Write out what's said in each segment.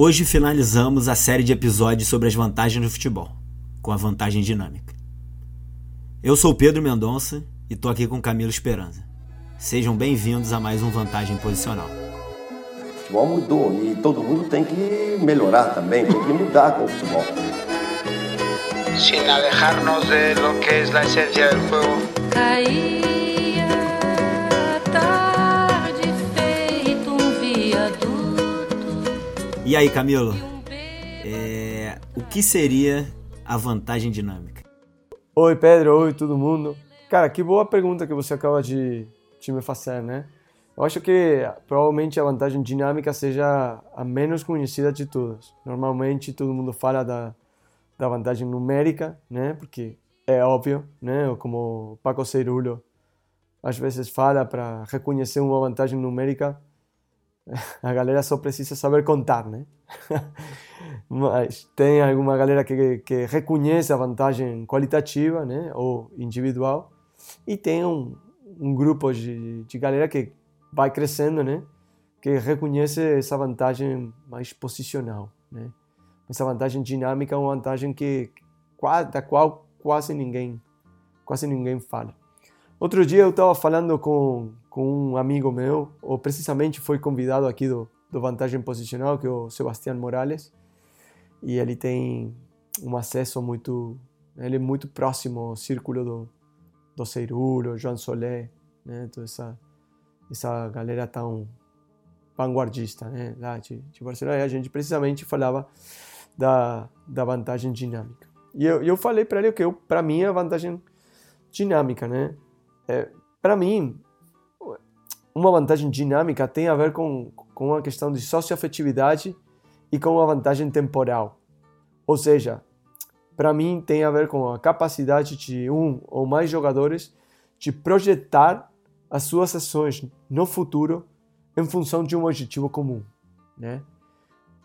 Hoje finalizamos a série de episódios sobre as vantagens do futebol, com a vantagem dinâmica. Eu sou Pedro Mendonça e tô aqui com Camilo Esperança. Sejam bem-vindos a mais um Vantagem Posicional. O futebol mudou e todo mundo tem que melhorar também, tem que mudar com o futebol. Sin alejarnos de lo que es la esencia del juego. E aí, Camilo? É, O que seria a vantagem dinâmica? Oi, Pedro. Oi, todo mundo. Cara, que boa pergunta que você acaba de, de me fazer, né? Eu acho que provavelmente a vantagem dinâmica seja a menos conhecida de todas. Normalmente todo mundo fala da, da vantagem numérica, né? Porque é óbvio, né? Ou como o Paco Cerulo às vezes fala para reconhecer uma vantagem numérica, a galera só precisa saber contar, né? Mas tem alguma galera que, que reconhece a vantagem qualitativa, né? Ou individual. E tem um, um grupo de, de galera que vai crescendo, né? Que reconhece essa vantagem mais posicional, né? Essa vantagem dinâmica é uma vantagem que da qual quase ninguém quase ninguém fala. Outro dia eu estava falando com, com um amigo meu, ou precisamente foi convidado aqui do, do Vantagem Posicional, que é o Sebastião Morales, e ele tem um acesso muito, ele é muito próximo ao círculo do, do Ceirulo, João Solé, né, toda essa, essa galera tão vanguardista, né, lá de, de Barcelona, e a gente precisamente falava da, da vantagem dinâmica. E eu, eu falei para ele que para mim a vantagem dinâmica, né, é, para mim uma vantagem dinâmica tem a ver com, com uma questão de socioafetividade e com uma vantagem temporal. Ou seja, para mim tem a ver com a capacidade de um ou mais jogadores de projetar as suas ações no futuro em função de um objetivo comum, né?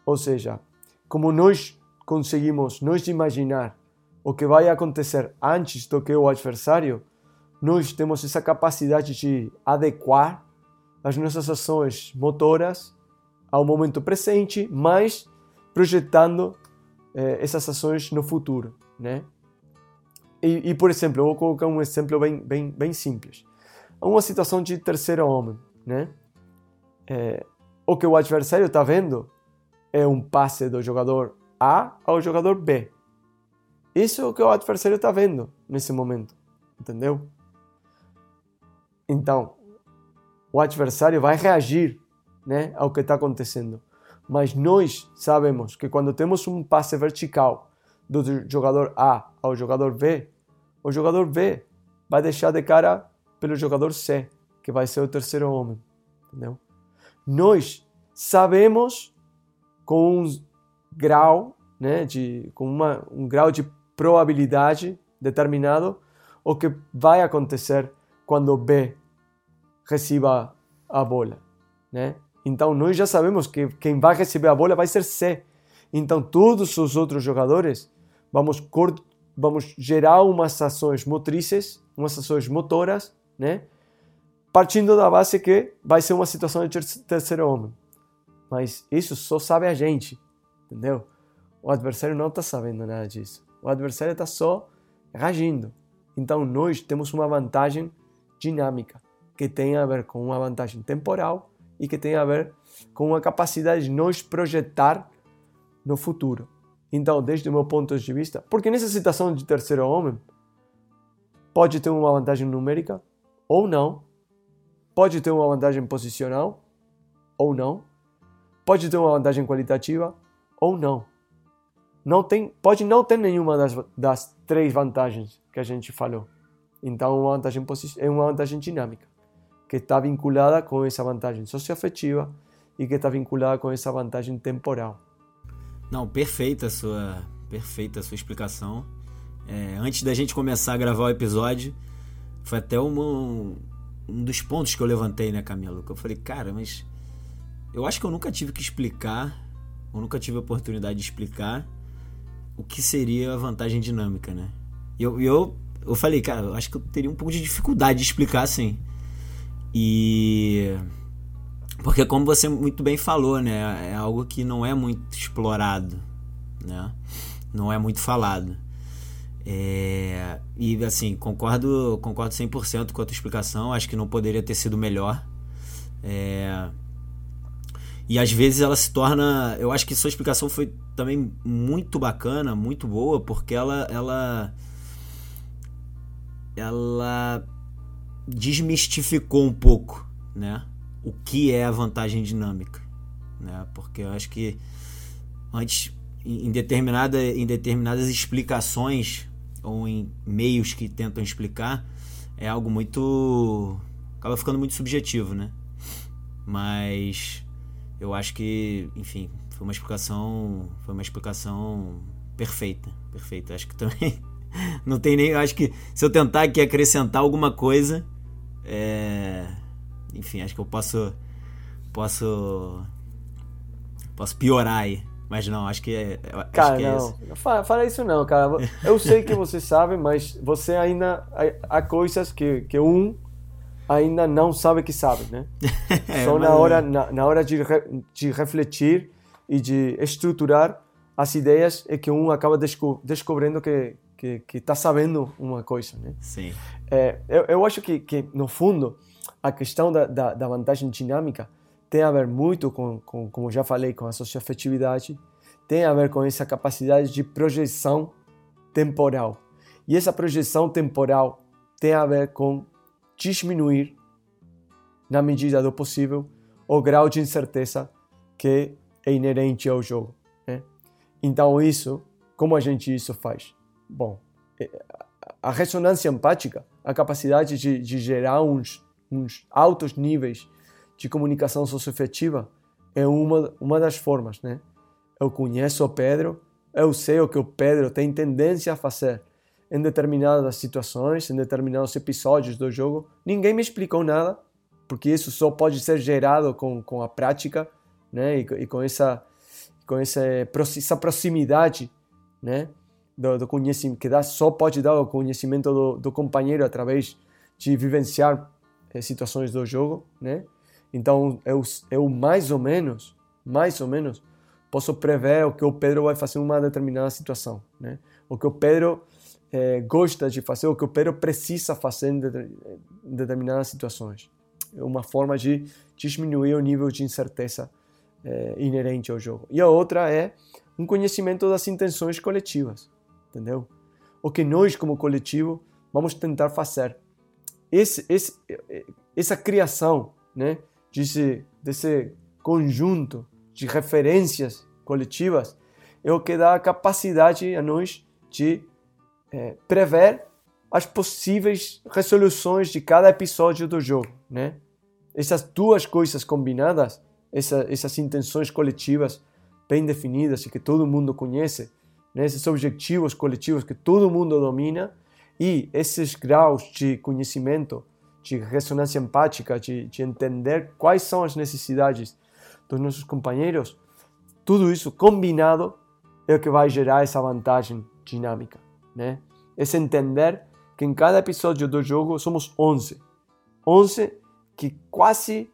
Ou seja, como nós conseguimos nós imaginar o que vai acontecer antes do que o adversário, nós temos essa capacidade de adequar as nossas ações motoras ao momento presente, mas projetando eh, essas ações no futuro, né? E, e, por exemplo, eu vou colocar um exemplo bem, bem, bem simples. Uma situação de terceiro homem, né? Eh, o que o adversário está vendo é um passe do jogador A ao jogador B. Isso é o que o adversário está vendo nesse momento, entendeu? Então, o adversário vai reagir né, ao que está acontecendo. Mas nós sabemos que quando temos um passe vertical do jogador A ao jogador B, o jogador B vai deixar de cara pelo jogador C, que vai ser o terceiro homem. Entendeu? Nós sabemos com um grau, né, de, com uma, um grau de probabilidade determinado o que vai acontecer quando B receba a bola, né? Então nós já sabemos que quem vai receber a bola vai ser C. Então todos os outros jogadores vamos vamos gerar umas ações motrizes, umas ações motoras, né? Partindo da base que vai ser uma situação de ter- terceiro homem. Mas isso só sabe a gente, entendeu? O adversário não está sabendo nada disso. O adversário está só reagindo. Então nós temos uma vantagem dinâmica que tem a ver com uma vantagem temporal e que tem a ver com uma capacidade de nos projetar no futuro. Então, desde o meu ponto de vista, porque nessa situação de terceiro homem pode ter uma vantagem numérica ou não, pode ter uma vantagem posicional ou não, pode ter uma vantagem qualitativa ou não. Não tem, pode não ter nenhuma das, das três vantagens que a gente falou. Então, uma vantagem é uma vantagem dinâmica que está vinculada com essa vantagem socioafetiva e que está vinculada com essa vantagem temporal. Não, perfeita a sua, perfeita a sua explicação. É, antes da gente começar a gravar o episódio, foi até uma- um, dos pontos que eu levantei, né, Camilo? Que eu falei, cara, mas eu acho que eu nunca tive que explicar, eu nunca tive a oportunidade de explicar o que seria a vantagem dinâmica, né? E eu, eu, eu falei, cara, eu acho que eu teria um pouco de dificuldade de explicar assim. E Porque como você muito bem falou, né, é algo que não é muito explorado, né? Não é muito falado. É, e assim, concordo, concordo 100% com a tua explicação, acho que não poderia ter sido melhor. É, e às vezes ela se torna, eu acho que sua explicação foi também muito bacana, muito boa, porque ela ela ela desmistificou um pouco, né? O que é a vantagem dinâmica, né? Porque eu acho que antes em, determinada, em determinadas explicações ou em meios que tentam explicar é algo muito acaba ficando muito subjetivo, né? Mas eu acho que, enfim, foi uma explicação, foi uma explicação perfeita, perfeita. Acho que também não tem nem, acho que se eu tentar aqui acrescentar alguma coisa, é, enfim, acho que eu posso posso posso piorar aí. Mas não, acho que é. Cara, que é não. Fala, fala, isso não, cara. Eu sei que você sabe, mas você ainda. Há coisas que, que um ainda não sabe que sabe, né? é, Só na hora, na, na, hora de, re, de refletir e de estruturar as ideias é que um acaba desco, descobrindo que que que está sabendo uma coisa, né? Sim. É, eu, eu acho que, que no fundo a questão da, da, da vantagem dinâmica tem a ver muito com, com, como já falei, com a socioafetividade, tem a ver com essa capacidade de projeção temporal. E essa projeção temporal tem a ver com diminuir, na medida do possível, o grau de incerteza que é inerente ao jogo. Né? Então, isso, como a gente isso faz? Bom, é, a ressonância empática, a capacidade de, de gerar uns, uns altos níveis de comunicação socioafetiva é uma, uma das formas, né? Eu conheço o Pedro, eu sei o que o Pedro tem tendência a fazer em determinadas situações, em determinados episódios do jogo. Ninguém me explicou nada, porque isso só pode ser gerado com, com a prática, né? E, e com essa com essa, essa proximidade, né? Do, do, conhecimento que dá só pode dar o conhecimento do, do companheiro através de vivenciar eh, situações do jogo, né? Então, eu, eu mais ou menos, mais ou menos, posso prever o que o Pedro vai fazer em uma determinada situação, né? O que o Pedro é, gosta de fazer, o que o Pedro precisa fazer em, em determinadas situações. É uma forma de diminuir o nível de incerteza é, inerente ao jogo. E a outra é um conhecimento das intenções coletivas, entendeu? O que nós, como coletivo, vamos tentar fazer. Esse, esse, essa criação, né? desse, desse conjunto de referências coletivas é o que dá a capacidade a nós de é, prever as possíveis resoluções de cada episódio do jogo, né? Essas duas coisas combinadas, essa, essas intenções coletivas bem definidas e que todo mundo conhece, né? esses objetivos coletivos que todo mundo domina e esses graus de conhecimento de ressonância empática, de, de entender quais são as necessidades dos nossos companheiros, tudo isso combinado é o que vai gerar essa vantagem dinâmica, né? Esse entender que em cada episódio do jogo somos 11. 11 que quase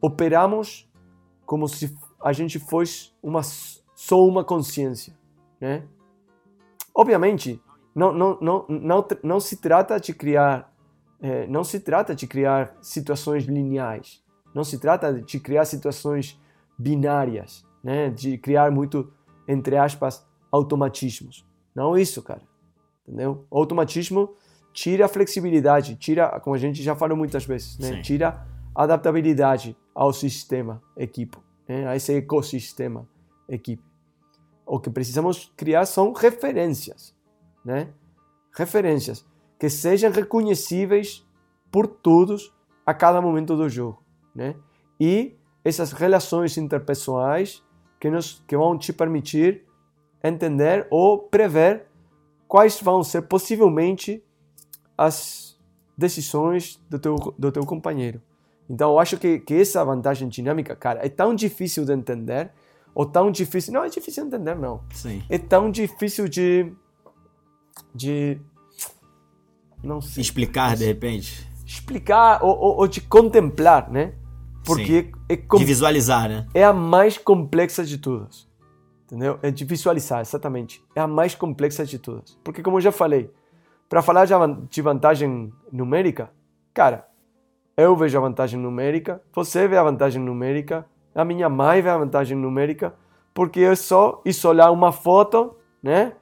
operamos como se a gente fosse uma, só uma consciência, né? Obviamente, não, não, não, não, não se trata de criar é, não se trata de criar situações lineares, não se trata de criar situações binárias, né? de criar muito, entre aspas, automatismos. Não isso, cara. Entendeu? O automatismo tira a flexibilidade, tira, como a gente já falou muitas vezes, né? tira a adaptabilidade ao sistema equipe, né? a esse ecossistema equipe. O que precisamos criar são referências, né? Referências que sejam reconhecíveis por todos a cada momento do jogo, né? E essas relações interpessoais que nos que vão te permitir entender ou prever quais vão ser possivelmente as decisões do teu, do teu companheiro. Então, eu acho que, que essa vantagem dinâmica, cara, é tão difícil de entender, ou tão difícil. Não é difícil de entender, não. Sim. É tão difícil de. de não sei. Explicar de repente? Explicar ou, ou, ou de contemplar, né? porque é, com- De visualizar, né? é a mais complexa de todas. Entendeu? É de visualizar, exatamente. É a mais complexa de todas. Porque, como eu já falei, para falar de vantagem numérica, cara, eu vejo a vantagem numérica, você vê a vantagem numérica, a minha mãe vê a vantagem numérica, porque é só isso olhar uma foto, né?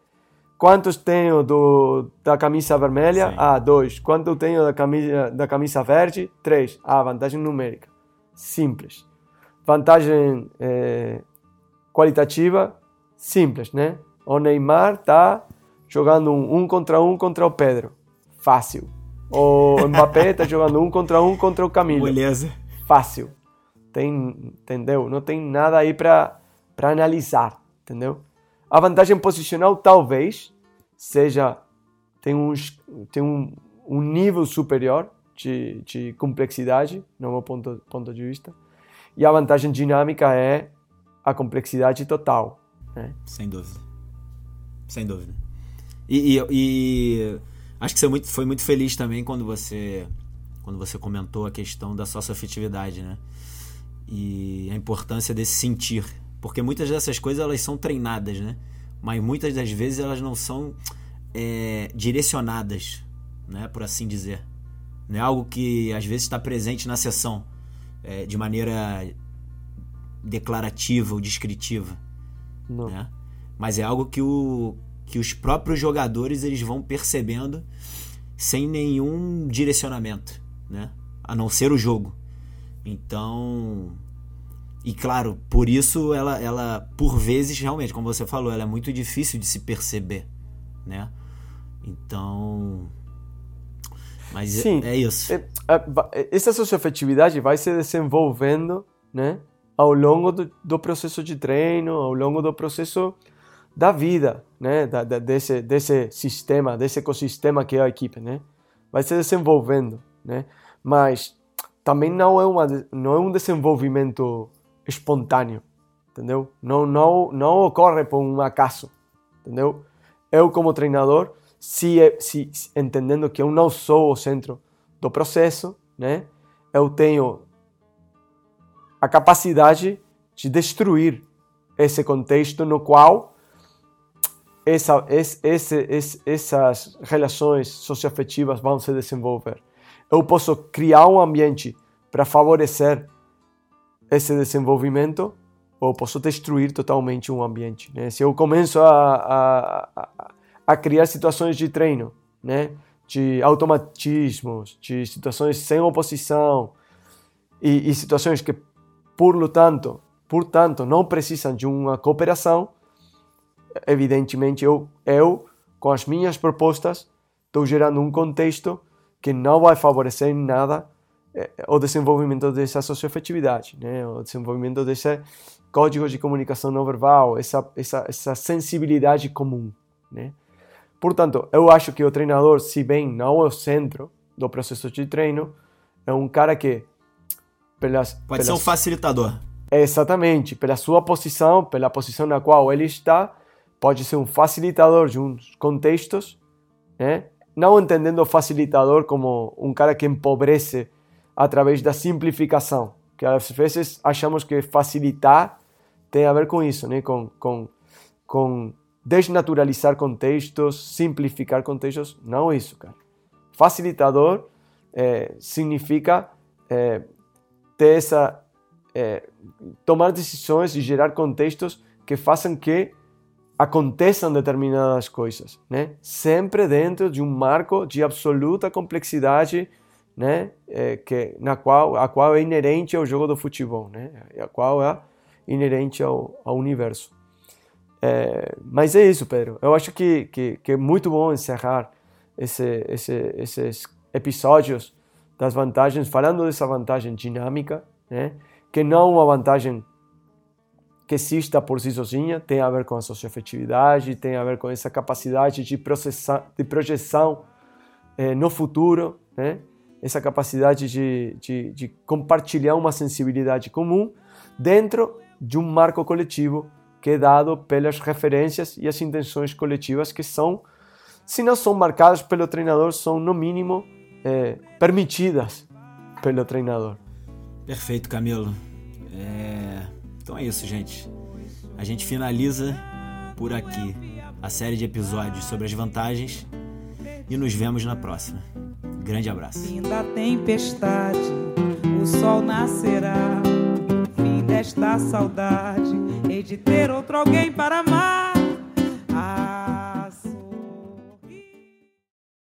Quantos tenho do, da camisa vermelha? Sim. Ah, dois. Quanto eu tenho da camisa, da camisa verde? Três. Ah, vantagem numérica. Simples. Vantagem eh, qualitativa? Simples, né? O Neymar tá jogando um, um contra um contra o Pedro. Fácil. O Mbappé tá jogando um contra um contra o Camilo Beleza. fácil. Tem, entendeu? Não tem nada aí para analisar, entendeu? A vantagem posicional talvez seja tem uns tem um, um nível superior de, de complexidade, no meu ponto ponto de vista. E a vantagem dinâmica é a complexidade total, né? Sem dúvida. Sem dúvida. E, e- e acho que você muito- foi muito feliz também quando você quando você comentou a questão da socioafetividade, né? E a importância desse sentir. Porque muitas dessas coisas elas são treinadas, né? Mas muitas das vezes elas não são é, direcionadas, né? Por assim dizer. Não é algo que às vezes está presente na sessão é, de maneira declarativa ou descritiva Não. né? Mas é algo que, o, que os próprios jogadores eles vão percebendo sem nenhum direcionamento, né? A não ser o jogo. Então, e claro, por isso ela, ela por vezes realmente, como você falou, ela é muito difícil de se perceber, né? Então, mas é- Sim. é, isso. É, va- essa socioafetividade vai se desenvolvendo né, ao longo do, do processo de treino, ao longo do processo da vida, né, da, da- desse, desse sistema, desse ecossistema que é a equipe. Né? Vai se desenvolvendo, né? mas também não é, uma, não é um desenvolvimento espontâneo, entendeu? Não, não, não ocorre por um acaso, entendeu? Eu como treinador, se, se, se- entendendo que eu não sou o centro do processo, né? Eu tenho a capacidade de destruir esse contexto no qual essa, esse, esse- essas relações socioafetivas vão se desenvolver. Eu posso criar um ambiente para favorecer esse desenvolvimento ou posso destruir totalmente um ambiente. Né? Se eu começo a, a, a, a criar situações de treino, né? de automatismos, de situações sem oposição e, e situações que, por tanto, portanto, não precisam de uma cooperação, evidentemente eu, eu com as minhas propostas, estou gerando um contexto que não vai favorecer em nada eh, o desenvolvimento dessa socioafetividade, né? o desenvolvimento desse código de comunicação não verbal, essa, essa, essa sensibilidade comum. Né? Portanto, eu acho que o treinador, se bem não é o centro do processo de treino, é um cara que, pelas, Pode ser um pelas- facilitador. Exatamente, pela sua posição, pela posição na qual ele está, pode ser um facilitador de uns contextos, né? Não entendendo o facilitador como um cara que empobrece através da simplificação, que às vezes achamos que facilitar tem a ver com isso, né? Com, com, com desnaturalizar contextos, simplificar contextos, não isso, cara. Facilitador eh, significa eh, ter essa é, tomar decisões e gerar contextos que façam que aconteçam determinadas coisas, né? Sempre dentro de um marco de absoluta complexidade, né? É, que na qual a qual é inerente ao jogo do futebol, né? A qual é inerente ao, ao universo. É, mas é isso, Pedro. Eu acho que, que, que é muito bom encerrar esse, esse, esses episódios das vantagens, falando dessa vantagem dinâmica, né? que não é uma vantagem que exista por si sozinha, tem a ver com a socioafetividade, tem a ver com essa capacidade de, processar, de projeção eh, no futuro, né? essa capacidade de, de, de compartilhar uma sensibilidade comum dentro de um marco coletivo que é dado pelas referências e as intenções coletivas que são, se não são marcadas pelo treinador, são no mínimo eh, permitidas pelo treinador. Perfeito, Camilo. É... Então é isso, gente. A gente finaliza por aqui a série de episódios sobre as vantagens e nos vemos na próxima. Grande abraço. Fim da tempestade, o sol nascerá. Fim desta saudade, de ter outro alguém para amar.